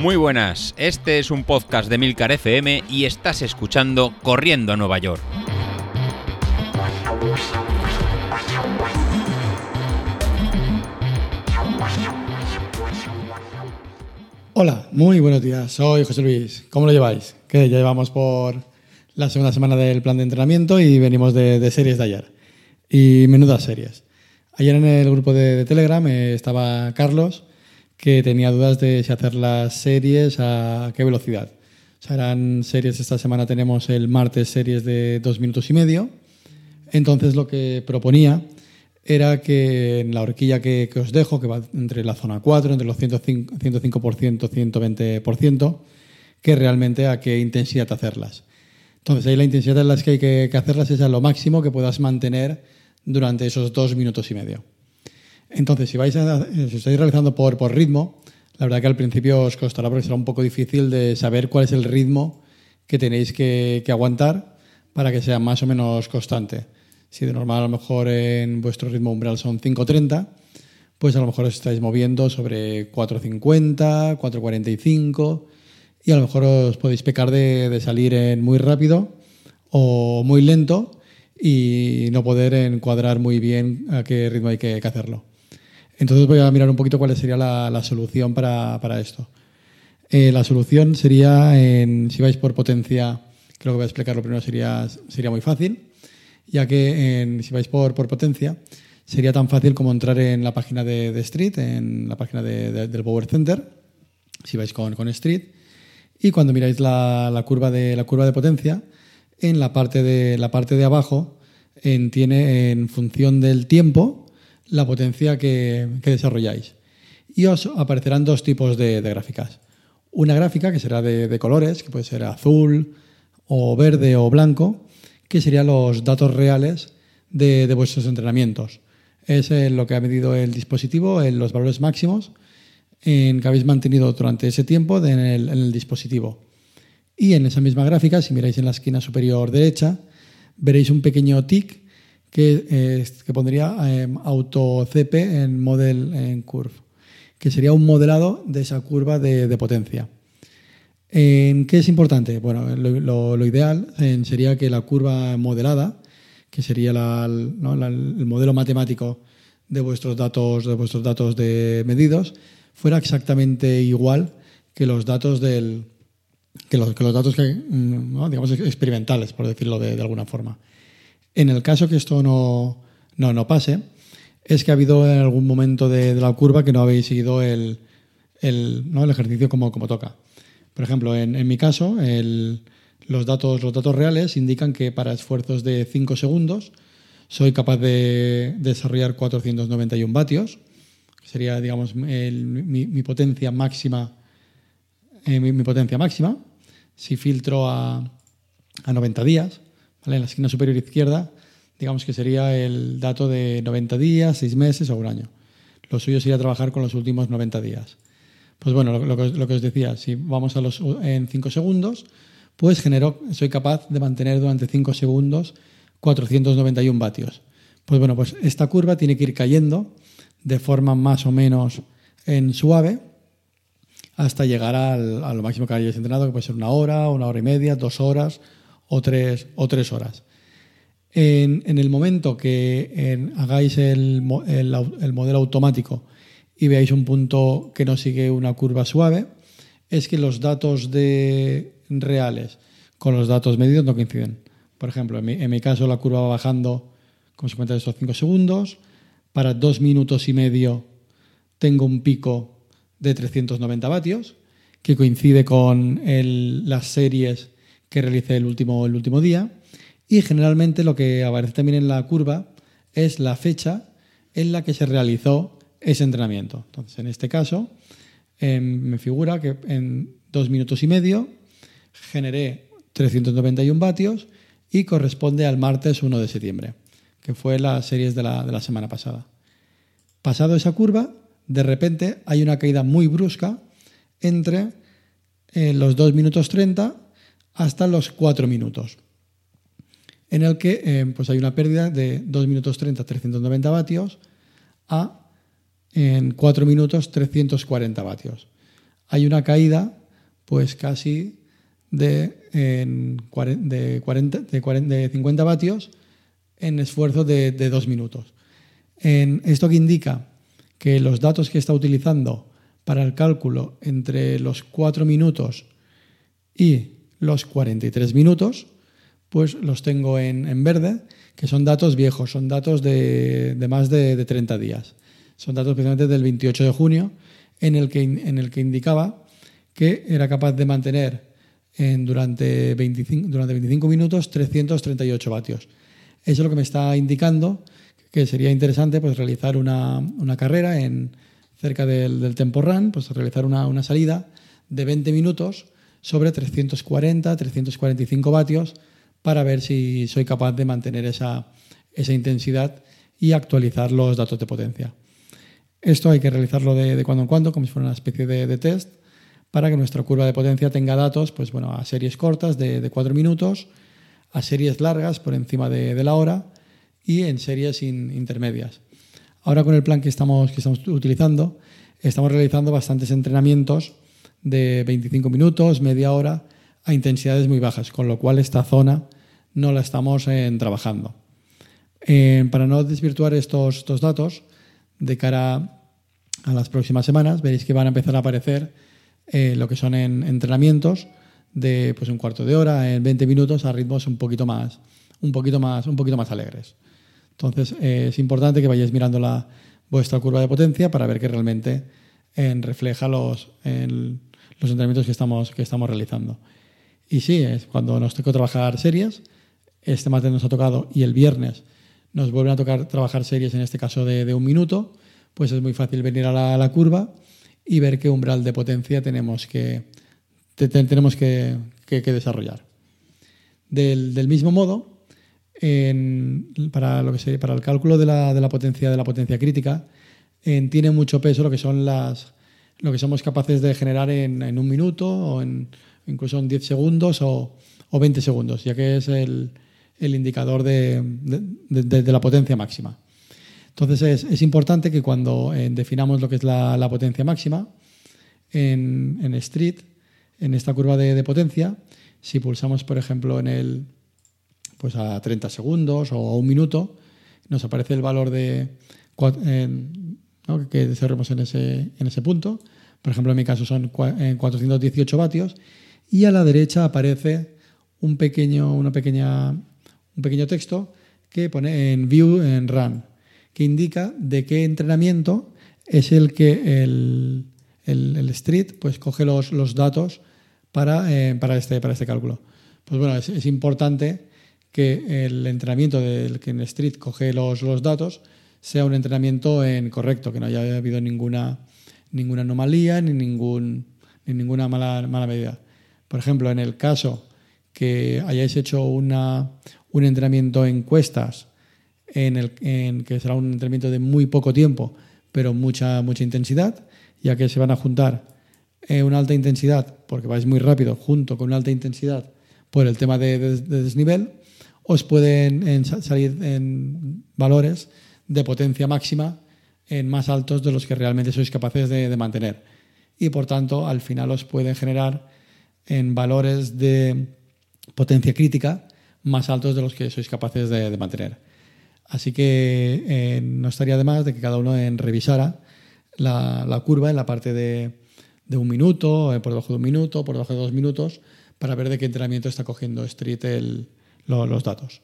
Muy buenas, este es un podcast de Milcar FM y estás escuchando Corriendo a Nueva York. Hola, muy buenos días. Soy José Luis. ¿Cómo lo lleváis? Que ya llevamos por la segunda semana del plan de entrenamiento y venimos de, series de ayer. Y menudas series. Ayer en el grupo de, Telegram eh, estaba Carlos, que tenía dudas de si hacer las series a qué velocidad. O sea, eran series, esta semana tenemos el martes series de dos minutos y medio. Entonces lo que proponía era que en la horquilla que, os dejo, que va entre la zona 4, entre los 105%, 120%, que realmente a qué intensidad hacerlas. Entonces ahí la intensidad en las que hay que, hacerlas es a lo máximo que puedas mantener durante esos dos minutos y medio. Entonces, si, vais si estáis realizando por, por ritmo, la verdad que al principio os costará porque será un poco difícil de saber cuál es el ritmo que tenéis que aguantar para que sea más o menos constante. Si de normal a lo mejor en vuestro ritmo umbral son 5.30, pues a lo mejor os estáis moviendo sobre 4.50, 4.45 y a lo mejor os podéis pecar de, salir en muy rápido o muy lento y no poder encuadrar muy bien a qué ritmo hay que, hacerlo. Entonces voy a mirar un poquito cuál sería la, solución para, esto. Eh, la solución sería, en, si vais por potencia, creo que voy a explicarlo primero, sería, sería muy fácil ya que si vais por, por potencia, sería tan fácil como entrar en la página de, Street, en la página del Power Center, si vais con, con Street, y cuando miráis la, curva de, la curva de potencia, en la parte de, la parte de abajo en, tiene en función del tiempo la potencia que, desarrolláis. Y os aparecerán dos tipos de, gráficas. Una gráfica que será de, de colores, que puede ser azul o verde o blanco, que serían los datos reales de, vuestros entrenamientos. Es eh, lo que ha medido el dispositivo, en los valores máximos en que habéis mantenido durante ese tiempo en, el, dispositivo. Y en esa misma gráfica, si miráis en la esquina superior derecha, veréis un pequeño tick que, eh, que pondría eh, auto CP en model en curve, que sería un modelado de esa curva de potencia. ¿En ¿Qué es importante? Bueno, lo, ideal sería que la curva modelada, que sería el modelo matemático de vuestros datos, de vuestros datos de medidos, fuera exactamente igual que los datos del que los, datos que, mm, digamos experimentales, por decirlo de, alguna forma. En el caso que esto no, no, pase, es que ha habido en algún momento de, la curva que no habéis seguido el, el, el ejercicio como, como toca. Por ejemplo, en, mi caso, los, datos, los datos reales indican que para esfuerzos de 5 segundos soy capaz de desarrollar 491 vatios, que sería, digamos, mi, potencia máxima. Eh, mi, potencia máxima. Si filtro a, 90 días, en la esquina superior izquierda, digamos que sería el dato de 90 días, 6 meses o un año. Lo suyo sería trabajar con los últimos 90 días. Pues bueno, lo, que, os decía, si vamos a los en 5 segundos, pues genero, soy capaz de mantener durante 5 segundos 491 vatios. Pues bueno, pues esta curva tiene que ir cayendo de forma más o menos en suave hasta llegar al, a lo máximo que hayáis entrenado, que puede ser una hora, una hora y media, dos horas o tres, o tres horas. En, el momento que hagáis el, el modelo automático y veáis un punto que no sigue una curva suave, es que los datos de reales con los datos medidos no coinciden. Por ejemplo, en mi, caso la curva va bajando como se cuenta estos 5 segundos. Para dos minutos y medio tengo un pico de 390 vatios, que coincide con las series que realicé el último, el último día. Y generalmente lo que aparece también en la curva es la fecha en la que se realizó ese entrenamiento. Entonces, en este caso, em, me figura que en dos minutos y medio generé 391 vatios y corresponde al martes 1 de septiembre, que fue las series de la, de la semana pasada. Pasado esa curva, de repente hay una caída muy brusca entre eh, los 2 minutos 30 hasta los 4 minutos, en el que em, pues hay una pérdida de 2 minutos 30, 390 vatios a en 4 minutos 340 vatios. hay una caída pues casi de, de, 40, de, 50 vatios en esfuerzo de, de dos minutos. En esto que indica que los datos que está utilizando para el cálculo entre los 4 minutos y los 43 minutos, pues los tengo en, verde, que son datos viejos, son datos de, más de, 30 días. Son datos precisamente del 28 de junio, en el que, en el que indicaba que era capaz de mantener en, durante, 25, durante 25 minutos 338 vatios. Eso es lo que me está indicando que sería interesante pues, realizar una, carrera en, cerca del, del Tempo Run, pues realizar una, una salida de 20 minutos sobre 340, 345 vatios para ver si soy capaz de mantener esa, esa intensidad y actualizar los datos de potencia. Esto hay que realizarlo de, cuando en cuando, como si fuera una especie de, test, para que nuestra curva de potencia tenga datos pues, bueno, a series cortas de, de 4 minutos, a series largas por encima de, la hora y en series intermedias. Ahora con el plan que estamos, que estamos utilizando, estamos realizando bastantes entrenamientos de 25 minutos, media hora, a intensidades muy bajas, con lo cual esta zona no la estamos eh, trabajando. Eh, para no desvirtuar estos, estos, datos, de cara a las próximas semanas, veréis que van a empezar a aparecer eh, lo que son en, entrenamientos de pues, un cuarto de hora, en 20 minutos, a ritmos un poquito más, un poquito más, un poquito más alegres. Entonces, es importante que vayáis mirando la, vuestra curva de potencia para ver que realmente refleja los, los entrenamientos que estamos, que estamos realizando. Y sí, es cuando nos toca trabajar series, este martes nos ha tocado y el viernes nos vuelven a tocar trabajar series, en este caso de, un minuto, pues es muy fácil venir a la, curva y ver qué umbral de potencia tenemos que, tenemos que, desarrollar. Del, mismo modo, para, lo que para el cálculo de la, potencia de la potencia crítica, tiene mucho peso lo que son las, lo que somos capaces de generar en, un minuto o en, incluso en 10 segundos o, 20 segundos, ya que es el, indicador de, la potencia máxima. Entonces es, importante que cuando eh, definamos lo que es la, potencia máxima en, Street, en esta curva de, potencia, si pulsamos, por ejemplo, en el pues a 30 segundos o a un minuto, nos aparece el valor de que desarrollemos en ese, en ese punto. Por ejemplo, en mi caso son 418 vatios. Y a la derecha aparece un pequeño, una pequeña, un pequeño texto que pone en View en Run, que indica de qué entrenamiento es el que el, el, Street pues, coge los, los datos para, eh, para, este, para este cálculo. Pues bueno, es, es, importante que el entrenamiento del que en Street coge los, los datos sea un entrenamiento en correcto, que no haya habido ninguna, ninguna anomalía ni, ningún, ni ninguna mala, mala medida. Por ejemplo, en el caso que hayáis hecho una, un entrenamiento en cuestas, en el, en que será un entrenamiento de muy poco tiempo, pero mucha, mucha intensidad, ya que se van a juntar eh, una alta intensidad, porque vais muy rápido, junto con una alta intensidad por el tema de, de desnivel, os pueden salir en valores de potencia máxima en más altos de los que realmente sois capaces de, mantener. Y por tanto, al final os pueden generar en valores de potencia crítica más altos de los que sois capaces de, mantener. Así que eh, no estaría de más de que cada uno en revisara la, curva en la parte de, un minuto, eh, por debajo de un minuto, por debajo de dos minutos, para ver de qué entrenamiento está cogiendo Street los datos.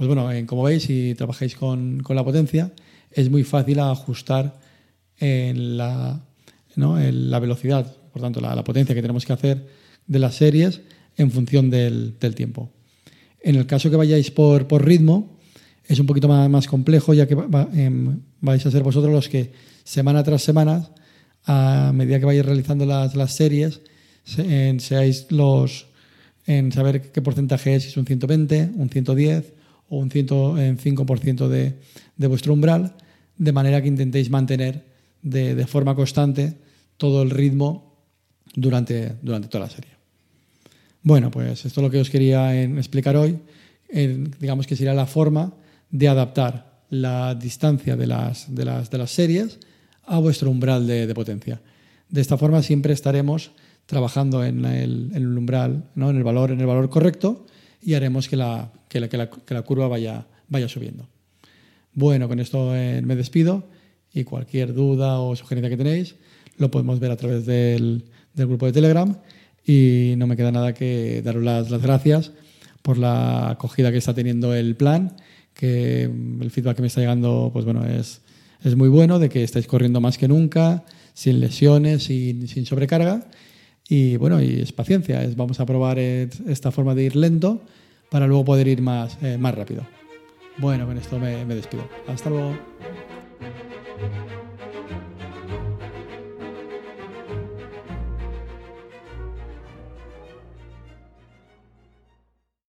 Pues bueno, como veis, si trabajáis con, la potencia, es muy fácil ajustar en la, la velocidad, por tanto, la, potencia que tenemos que hacer de las series en función del, tiempo. En el caso que vayáis por, por ritmo, es un poquito más, más complejo, ya que em, vais a ser vosotros los que semana tras semana, a medida que vayáis realizando las, las series, seáis los en saber qué porcentaje es, si es un 120, un 110 o un 105% de, de vuestro umbral, de manera que intentéis mantener de, forma constante todo el ritmo durante, durante toda la serie. Bueno, pues esto es lo que os quería explicar hoy. digamos que sería la forma de adaptar la distancia de las, de las, de las series a vuestro umbral de, potencia. De esta forma siempre estaremos trabajando en el, en el umbral, ¿no? en, el valor, en el valor correcto y haremos que la, que la, que la, curva vaya, vaya subiendo. Bueno, con esto eh, me despido y cualquier duda o sugerencia que tenéis lo podemos ver a través del, del grupo de Telegram y no me queda nada que daros las, las, gracias por la acogida que está teniendo el plan, que el feedback que me está llegando pues bueno, es, es muy bueno, de que estáis corriendo más que nunca, sin lesiones, sin, sin sobrecarga. Y bueno, y es paciencia, es, vamos a probar esta forma de ir lento para luego poder ir más, eh, más rápido. Bueno, con esto me, me despido. Hasta luego.